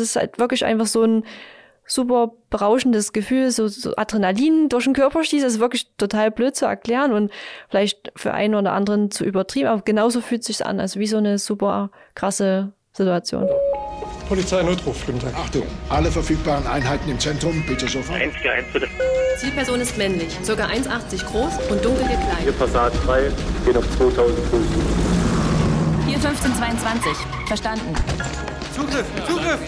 Es ist halt wirklich einfach so ein super berauschendes Gefühl, so, so Adrenalin durch den Körper schießt. Das ist wirklich total blöd zu erklären und vielleicht für einen oder anderen zu übertrieben, aber genauso fühlt es sich an, also wie so eine super krasse Situation. Polizeinotruf, guten Tag. Achtung, alle verfügbaren Einheiten im Zentrum, bitte sofort. 141 bitte. Zielperson ist männlich, ca. 1,80 groß und dunkel Hier gekleidet. Passat 3, gehen auf 2000 Fuß. Hier 1522. Verstanden. Zugriff, Zugriff!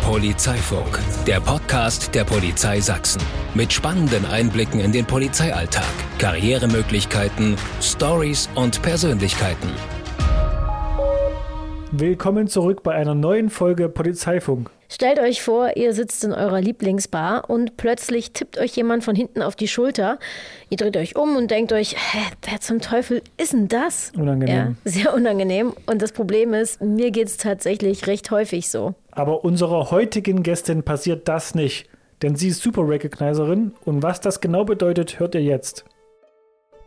Polizeifunk, der Podcast der Polizei Sachsen. Mit spannenden Einblicken in den Polizeialltag, Karrieremöglichkeiten, Stories und Persönlichkeiten. Willkommen zurück bei einer neuen Folge Polizeifunk. Stellt euch vor, ihr sitzt in eurer Lieblingsbar und plötzlich tippt euch jemand von hinten auf die Schulter. Ihr dreht euch um und denkt euch, hä, wer zum Teufel ist denn das? Unangenehm. Ja, sehr unangenehm. Und das Problem ist, mir geht es tatsächlich recht häufig so. Aber unserer heutigen Gästin passiert das nicht, denn sie ist Super Recognizerin und was das genau bedeutet, hört ihr jetzt.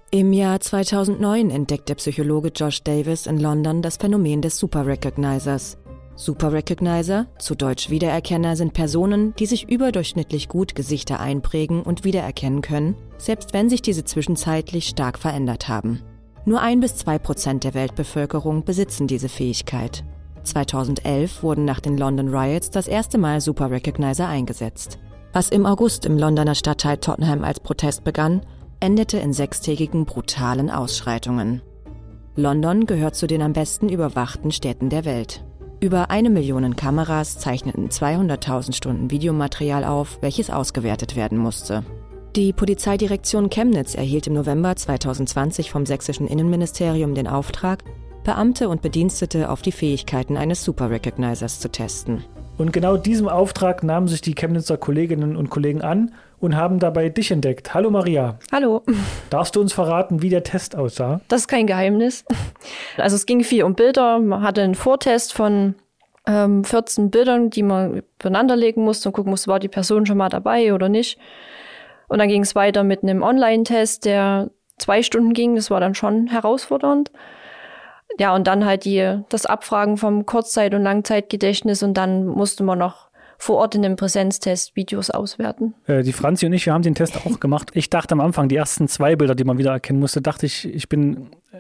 Im Jahr 2009 entdeckt der Psychologe Josh Davis in London das Phänomen des Super Recognizers. Super Recognizer, zu Deutsch Wiedererkenner, sind Personen, die sich überdurchschnittlich gut Gesichter einprägen und wiedererkennen können, selbst wenn sich diese zwischenzeitlich stark verändert haben. Nur ein bis zwei Prozent der Weltbevölkerung besitzen diese Fähigkeit. 2011 wurden nach den London Riots das erste Mal Super Recognizer eingesetzt. Was im August im Londoner Stadtteil Tottenham als Protest begann, endete in sechstägigen brutalen Ausschreitungen. London gehört zu den am besten überwachten Städten der Welt. Über eine Million Kameras zeichneten 200.000 Stunden Videomaterial auf, welches ausgewertet werden musste. Die Polizeidirektion Chemnitz erhielt im November 2020 vom sächsischen Innenministerium den Auftrag, Beamte und Bedienstete auf die Fähigkeiten eines Super Recognizers zu testen. Und genau diesem Auftrag nahmen sich die Chemnitzer Kolleginnen und Kollegen an und haben dabei dich entdeckt. Hallo Maria, Hallo, darfst du uns verraten, wie der Test aussah? das ist kein Geheimnis. Also es ging viel um Bilder. Man hatte einen Vortest von ähm, 14 Bildern, die man übereinander legen musste und gucken musste, war die Person schon mal dabei oder nicht. Und dann ging es weiter mit einem Online-Test, der zwei Stunden ging. Das war dann schon herausfordernd. Ja, und dann halt die, das Abfragen vom Kurzzeit- und Langzeitgedächtnis und dann musste man noch vor Ort in dem Präsenztest Videos auswerten. Äh, die Franzi und ich, wir haben den Test auch gemacht. Ich dachte am Anfang, die ersten zwei Bilder, die man wiedererkennen musste, dachte ich, ich bin äh,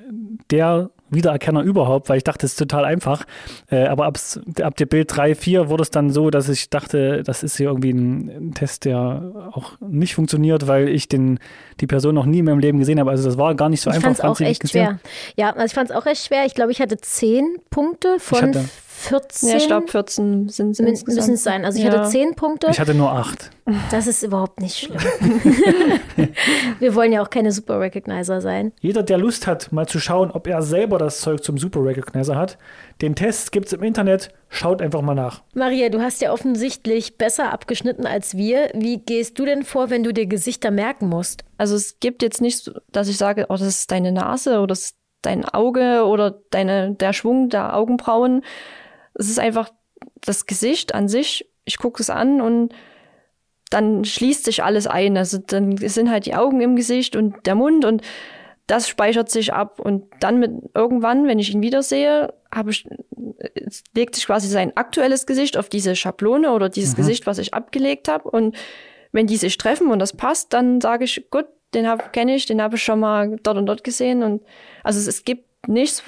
der Wiedererkenner überhaupt, weil ich dachte, es ist total einfach. Äh, aber abs, ab der Bild 3, 4 wurde es dann so, dass ich dachte, das ist hier irgendwie ein, ein Test, der auch nicht funktioniert, weil ich den, die Person noch nie in meinem Leben gesehen habe. Also das war gar nicht so Ich einfach. fand es auch ich echt schwer. Ja, also ich fand es auch echt schwer. Ich glaube, ich hatte 10 Punkte von 14. Ja, ich glaube 14 sind insgesamt. müssen es sein. Also ich Ja. hatte 10 Punkte. Ich hatte nur acht. Das ist überhaupt nicht schlimm. Wir wollen ja auch keine Super Recognizer sein. Jeder, der Lust hat, mal zu schauen, ob er selber das Zeug zum Super Recognizer hat, den Test gibt es im Internet. Schaut einfach mal nach. Maria, du hast ja offensichtlich besser abgeschnitten als wir. Wie gehst du denn vor, wenn du dir Gesichter merken musst? Also es gibt jetzt nicht, dass ich sage, oh, das ist deine Nase oder das ist dein Auge oder deine, der Schwung der Augenbrauen. Es ist einfach das Gesicht an sich. Ich gucke es an und dann schließt sich alles ein. Also dann sind halt die Augen im Gesicht und der Mund und das speichert sich ab. Und dann mit irgendwann, wenn ich ihn wiedersehe, habe ich, es legt sich quasi sein aktuelles Gesicht auf diese Schablone oder dieses Gesicht, was ich abgelegt habe. Und wenn die sich treffen und das passt, dann sage ich, gut, den kenne ich, den habe ich schon mal dort und dort gesehen. Und also es, es gibt nichts,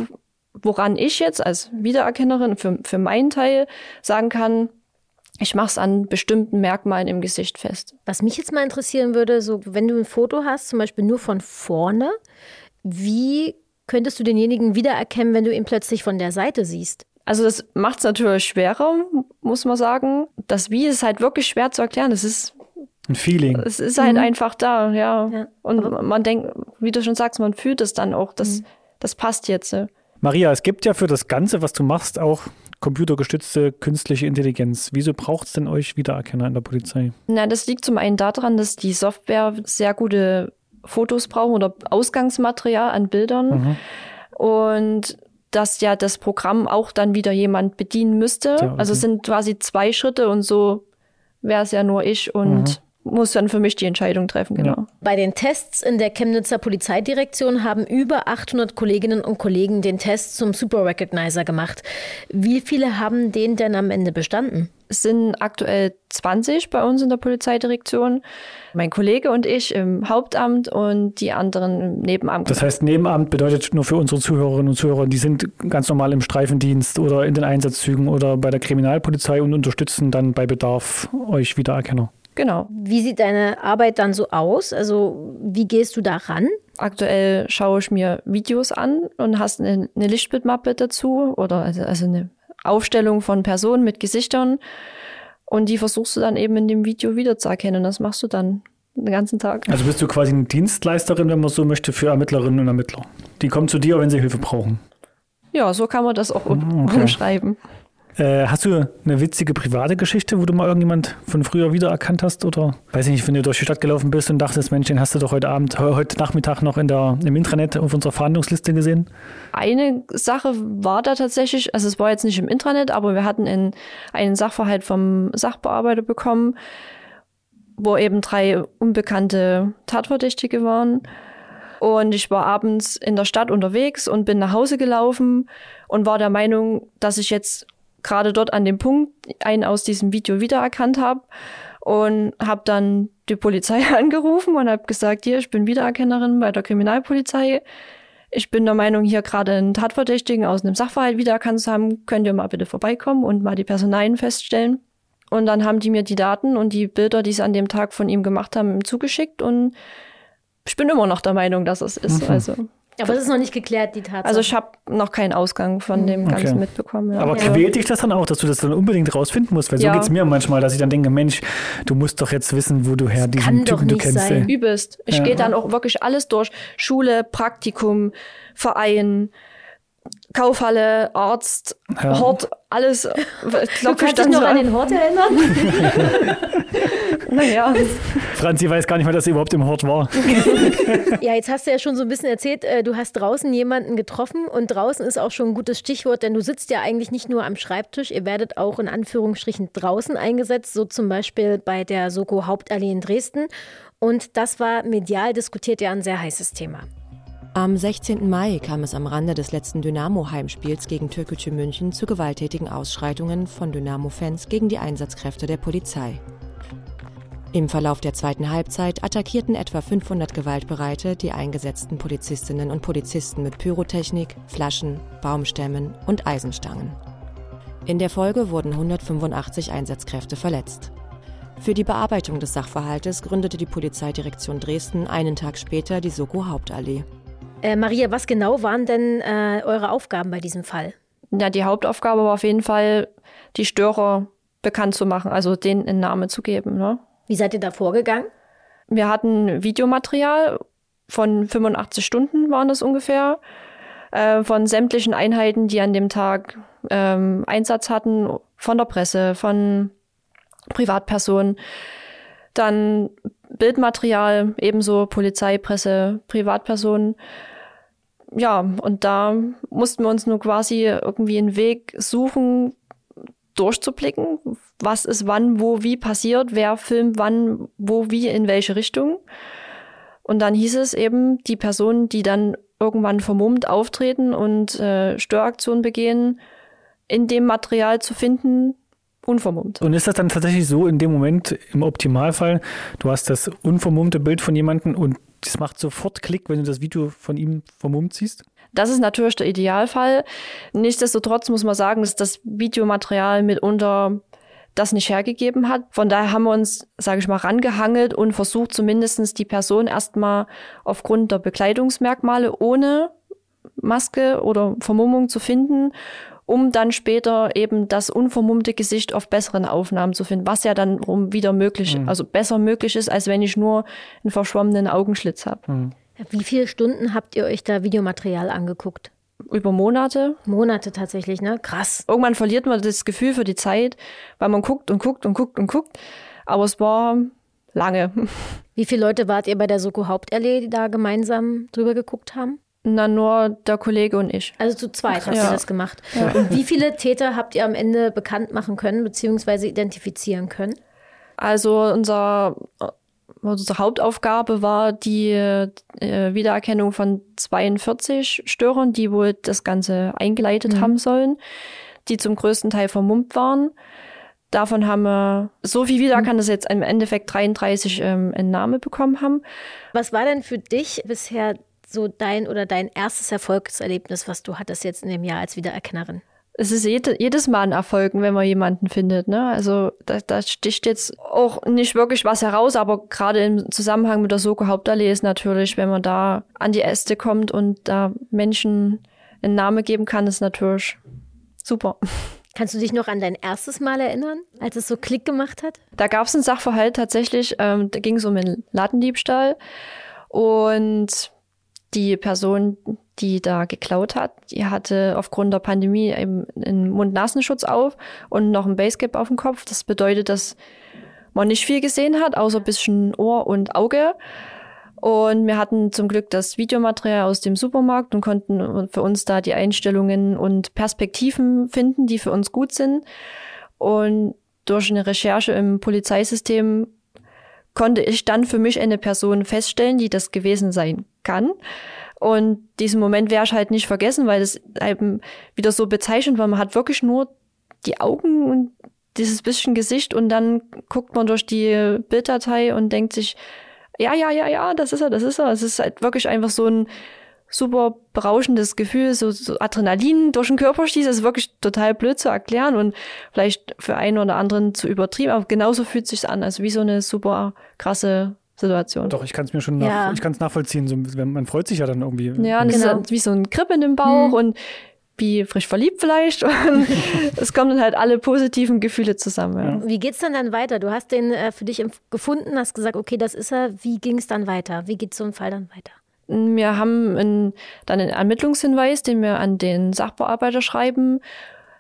woran ich jetzt als Wiedererkennerin für, für meinen Teil sagen kann, ich mache es an bestimmten Merkmalen im Gesicht fest. Was mich jetzt mal interessieren würde, so wenn du ein Foto hast, zum Beispiel nur von vorne, wie könntest du denjenigen wiedererkennen, wenn du ihn plötzlich von der Seite siehst? Also das macht es natürlich schwerer, muss man sagen. Das Wie ist halt wirklich schwer zu erklären. Es ist, Ein Feeling. es ist halt einfach da, ja. Ja, Und man denkt, wie du schon sagst, man fühlt es dann auch, das, das passt jetzt. ja. Maria, es gibt ja für das Ganze, was du machst, auch computergestützte künstliche Intelligenz. Wieso braucht es denn euch Wiedererkenner in der Polizei? Na, das liegt zum einen daran, dass die Software sehr gute Fotos braucht oder Ausgangsmaterial an Bildern. Und dass ja das Programm auch dann wieder jemand bedienen müsste. Ja, okay. Also es sind quasi zwei Schritte und so wäre es ja nur ich und muss dann für mich die Entscheidung treffen, genau. Ja. Bei den Tests in der Chemnitzer Polizeidirektion haben über 800 Kolleginnen und Kollegen den Test zum Super Recognizer gemacht. Wie viele haben den denn am Ende bestanden? Es sind aktuell 20 bei uns in der Polizeidirektion. Mein Kollege und ich im Hauptamt und die anderen im Nebenamt. Das heißt, Nebenamt bedeutet nur für unsere Zuhörerinnen und Zuhörer, die sind ganz normal im Streifendienst oder in den Einsatzzügen oder bei der Kriminalpolizei und unterstützen dann bei Bedarf euch Wiedererkenner. Genau. Wie sieht deine Arbeit dann so aus? Also wie gehst du da ran? Aktuell schaue ich mir Videos an und hast eine, eine Lichtbildmappe dazu oder also, also eine Aufstellung von Personen mit Gesichtern und die versuchst du dann eben in dem Video wiederzuerkennen. Das machst du dann den ganzen Tag. Also bist du quasi eine Dienstleisterin, wenn man so möchte, für Ermittlerinnen und Ermittler. Die kommen zu dir, wenn sie Hilfe brauchen. Ja, so kann man das auch ah, okay. umschreiben. Äh, hast du eine witzige private Geschichte, wo du mal irgendjemand von früher wiedererkannt hast? Oder weiß ich nicht, wenn du durch die Stadt gelaufen bist und dachtest, Mensch, den hast du doch heute Abend, heute Nachmittag noch in der, im Intranet auf unserer Verhandlungsliste gesehen? Eine Sache war da tatsächlich, also es war jetzt nicht im Intranet, aber wir hatten in, einen Sachverhalt vom Sachbearbeiter bekommen, wo eben drei unbekannte Tatverdächtige waren. Und ich war abends in der Stadt unterwegs und bin nach Hause gelaufen und war der Meinung, dass ich jetzt gerade dort an dem Punkt einen aus diesem Video wiedererkannt habe und habe dann die Polizei angerufen und habe gesagt, hier, ich bin Wiedererkennerin bei der Kriminalpolizei. Ich bin der Meinung, hier gerade einen Tatverdächtigen aus einem Sachverhalt wiedererkannt zu haben. Könnt ihr mal bitte vorbeikommen und mal die Personalien feststellen? Und dann haben die mir die Daten und die Bilder, die sie an dem Tag von ihm gemacht haben, zugeschickt. Und ich bin immer noch der Meinung, dass es ist. Mhm. Also aber es ist noch nicht geklärt, die Tatsache. Also ich habe noch keinen Ausgang von dem okay. Ganzen mitbekommen. Ja. Aber quält dich das dann auch, dass du das dann unbedingt rausfinden musst? Weil so ja. geht es mir manchmal, dass ich dann denke, Mensch, du musst doch jetzt wissen, wo du her diesen Kann Typen du kennst. Sein. Übelst. Ich ja. gehe dann auch wirklich alles durch. Schule, Praktikum, Verein, Kaufhalle, Arzt, ja. Hort, alles. Du kannst dich noch so an den Hort erinnern? naja. Franzi weiß gar nicht mehr, dass sie überhaupt im Hort war. ja, jetzt hast du ja schon so ein bisschen erzählt, äh, du hast draußen jemanden getroffen und draußen ist auch schon ein gutes Stichwort, denn du sitzt ja eigentlich nicht nur am Schreibtisch, ihr werdet auch in Anführungsstrichen draußen eingesetzt, so zum Beispiel bei der Soko Hauptallee in Dresden. Und das war medial diskutiert ja ein sehr heißes Thema. Am 16. Mai kam es am Rande des letzten Dynamo-Heimspiels gegen Türkgücü München zu gewalttätigen Ausschreitungen von Dynamo-Fans gegen die Einsatzkräfte der Polizei. Im Verlauf der zweiten Halbzeit attackierten etwa 500 Gewaltbereite die eingesetzten Polizistinnen und Polizisten mit Pyrotechnik, Flaschen, Baumstämmen und Eisenstangen. In der Folge wurden 185 Einsatzkräfte verletzt. Für die Bearbeitung des Sachverhaltes gründete die Polizeidirektion Dresden einen Tag später die Soko Hauptallee. Äh, Maria, was genau waren denn äh, eure Aufgaben bei diesem Fall? Ja, die Hauptaufgabe war auf jeden Fall, die Störer bekannt zu machen, also denen einen Namen zu geben. Ne? Wie seid ihr da vorgegangen? Wir hatten Videomaterial von 85 Stunden waren das ungefähr, äh, von sämtlichen Einheiten, die an dem Tag ähm, Einsatz hatten, von der Presse, von Privatpersonen. Dann Bildmaterial, ebenso Polizei, Presse, Privatpersonen ja, und da mussten wir uns nur quasi irgendwie einen Weg suchen, durchzublicken, was ist wann, wo, wie passiert, wer filmt wann, wo, wie, in welche Richtung. Und dann hieß es eben, die Personen, die dann irgendwann vermummt auftreten und äh, Störaktionen begehen, in dem Material zu finden, unvermummt. Und ist das dann tatsächlich so in dem Moment, im Optimalfall, du hast das unvermummte Bild von jemandem und das macht sofort Klick, wenn du das Video von ihm vermummt siehst? Das ist natürlich der Idealfall. Nichtsdestotrotz muss man sagen, dass das Videomaterial mitunter das nicht hergegeben hat. Von daher haben wir uns, sage ich mal, rangehangelt und versucht zumindest die Person erstmal aufgrund der Bekleidungsmerkmale ohne Maske oder Vermummung zu finden um dann später eben das unvermummte Gesicht auf besseren Aufnahmen zu finden, was ja dann wieder möglich, mhm. also besser möglich ist, als wenn ich nur einen verschwommenen Augenschlitz habe. Mhm. Wie viele Stunden habt ihr euch da Videomaterial angeguckt? Über Monate. Monate tatsächlich, ne? Krass. Irgendwann verliert man das Gefühl für die Zeit, weil man guckt und guckt und guckt und guckt. Aber es war lange. Wie viele Leute wart ihr bei der Soko Hauptallee, die da gemeinsam drüber geguckt haben? Na, nur der Kollege und ich. Also zu zweit habt ja. ihr das gemacht. Ja. Und wie viele Täter habt ihr am Ende bekannt machen können, beziehungsweise identifizieren können? Also unser, unsere Hauptaufgabe war die äh, Wiedererkennung von 42 Störern, die wohl das Ganze eingeleitet Mhm. haben sollen, die zum größten Teil vermummt waren. Davon haben wir so viel wiedererkannt, dass jetzt im Endeffekt 33 ähm, Entnahme bekommen haben. Was war denn für dich bisher so dein oder dein erstes Erfolgserlebnis, was du hattest jetzt in dem Jahr als Wiedererkennerin? es ist jede, jedes Mal ein Erfolg, wenn man jemanden findet. Ne? Also da, da sticht jetzt auch nicht wirklich was heraus, aber gerade im Zusammenhang mit der Soko Hauptallee ist natürlich, wenn man da an die Äste kommt und da Menschen einen Namen geben kann, ist natürlich super. Kannst du dich noch an dein erstes Mal erinnern, als es so Klick gemacht hat? Da gab es einen Sachverhalt tatsächlich, ähm, da ging es um einen Ladendiebstahl und die Person, die da geklaut hat, die hatte aufgrund der Pandemie einen Mund-Nasenschutz auf und noch ein Basecap auf dem Kopf. Das bedeutet, dass man nicht viel gesehen hat, außer ein bisschen Ohr und Auge. Und wir hatten zum Glück das Videomaterial aus dem Supermarkt und konnten für uns da die Einstellungen und Perspektiven finden, die für uns gut sind. Und durch eine Recherche im Polizeisystem konnte ich dann für mich eine Person feststellen, die das gewesen sein kann. Und diesen Moment werde ich halt nicht vergessen, weil es eben wieder so bezeichnend war. Man hat wirklich nur die Augen und dieses bisschen Gesicht und dann guckt man durch die Bilddatei und denkt sich, ja, ja, ja, ja, das ist er, das ist er. Es ist halt wirklich einfach so ein super berauschendes Gefühl, so, so Adrenalin durch den Körper schießt. Das ist wirklich total blöd zu erklären und vielleicht für einen oder anderen zu übertrieben, aber genauso fühlt sich an, also wie so eine super krasse Situation. Doch, ich kann es mir schon nach, Ja. ich kann's nachvollziehen. So, man freut sich ja dann irgendwie. Ja, und Genau. wie so ein Kribbeln im Bauch und wie frisch verliebt vielleicht. Und es kommen dann halt alle positiven Gefühle zusammen. Ja. Wie geht's denn dann weiter? Du hast den äh, für dich gefunden, hast gesagt, okay, das ist er. Wie ging es dann weiter? Wie geht so ein Fall dann weiter? Wir haben einen, dann einen Ermittlungshinweis, den wir an den Sachbearbeiter schreiben,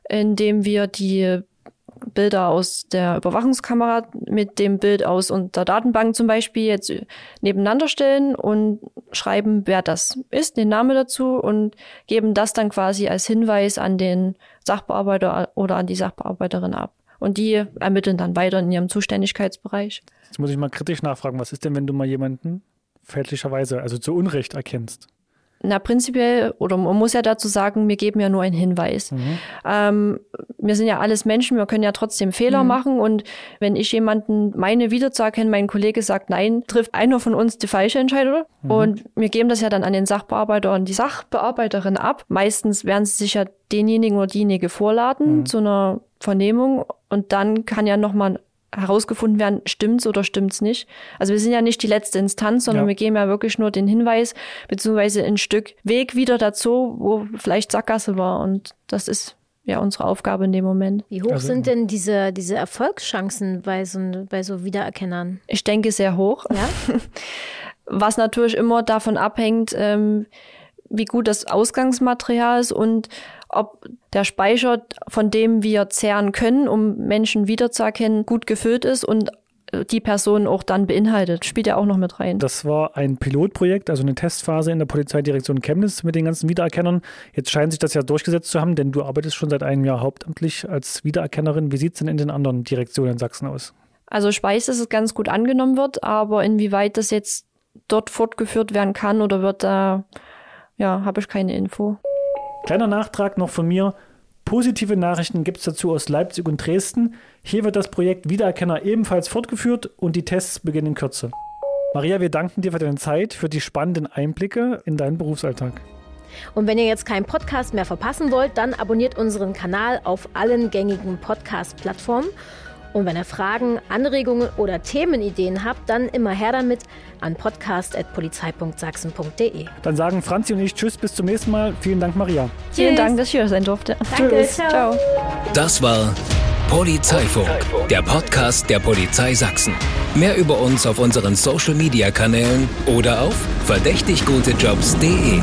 in dem wir die Bilder aus der Überwachungskamera mit dem Bild aus der Datenbank zum Beispiel jetzt nebeneinander stellen und schreiben, wer das ist, den Namen dazu und geben das dann quasi als Hinweis an den Sachbearbeiter oder an die Sachbearbeiterin ab. Und die ermitteln dann weiter in ihrem Zuständigkeitsbereich. Jetzt muss ich mal kritisch nachfragen. Was ist denn, wenn du mal jemanden fälschlicherweise, also zu Unrecht erkennst? Na, prinzipiell, oder man muss ja dazu sagen, wir geben ja nur einen Hinweis. Ähm, wir sind ja alles Menschen, wir können ja trotzdem Fehler machen und wenn ich jemanden meine wiederzuerkennen, mein Kollege sagt nein, trifft einer von uns die falsche Entscheidung und wir geben das ja dann an den Sachbearbeiter und die Sachbearbeiterin ab. Meistens werden sie sich ja denjenigen oder diejenige vorladen zu einer Vernehmung und dann kann ja nochmal herausgefunden werden, stimmt's oder stimmt's nicht. Also wir sind ja nicht die letzte Instanz, sondern Ja. wir geben ja wirklich nur den Hinweis beziehungsweise ein Stück Weg wieder dazu, wo vielleicht Sackgasse war und das ist ja unsere Aufgabe in dem Moment. Wie hoch Also- sind denn diese, diese Erfolgschancen bei so, bei so Wiedererkennern? Ich denke sehr hoch, Ja? was natürlich immer davon abhängt, ähm, wie gut das Ausgangsmaterial ist und ob der Speicher, von dem wir zehren können, um Menschen wiederzuerkennen, gut gefüllt ist und äh, die Person auch dann beinhaltet. Spielt ja auch noch mit rein. Das war ein Pilotprojekt, also eine Testphase in der Polizeidirektion Chemnitz mit den ganzen Wiedererkennern. Jetzt scheint sich das ja durchgesetzt zu haben, denn du arbeitest schon seit einem Jahr hauptamtlich als Wiedererkennerin. Wie sieht es denn in den anderen Direktionen in Sachsen aus? Also ich weiß, dass es ganz gut angenommen wird, aber inwieweit das jetzt dort fortgeführt werden kann oder wird, da ja, habe ich keine Info. Kleiner Nachtrag noch von mir. Positive Nachrichten gibt es dazu aus Leipzig und Dresden. Hier wird das Projekt Wiedererkenner ebenfalls fortgeführt und die Tests beginnen in Kürze. Maria, wir danken dir für deine Zeit, für die spannenden Einblicke in deinen Berufsalltag. Und wenn ihr jetzt keinen Podcast mehr verpassen wollt, dann abonniert unseren Kanal auf allen gängigen Podcast-Plattformen. Und wenn ihr Fragen, Anregungen oder Themenideen habt, dann immer her damit an podcast.polizei.sachsen.de. Dann sagen Franzi und ich Tschüss, bis zum nächsten Mal. Vielen Dank, Maria. Vielen Dank, dass ich hier sein durfte. Danke, ciao. Ciao. Das war Polizeifunk, der Podcast der Polizei Sachsen. Mehr über uns auf unseren Social Media Kanälen oder auf verdächtiggutejobs.de.